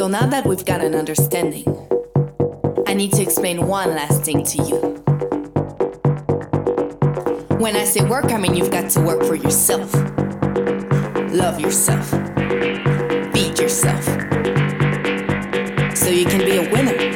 So now that we've got an understanding, I need to explain one last thing to you. When I say work, I mean you've got to work for yourself. Love yourself. Feed yourself. So you can be a winner.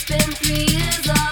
It's been three years. Old.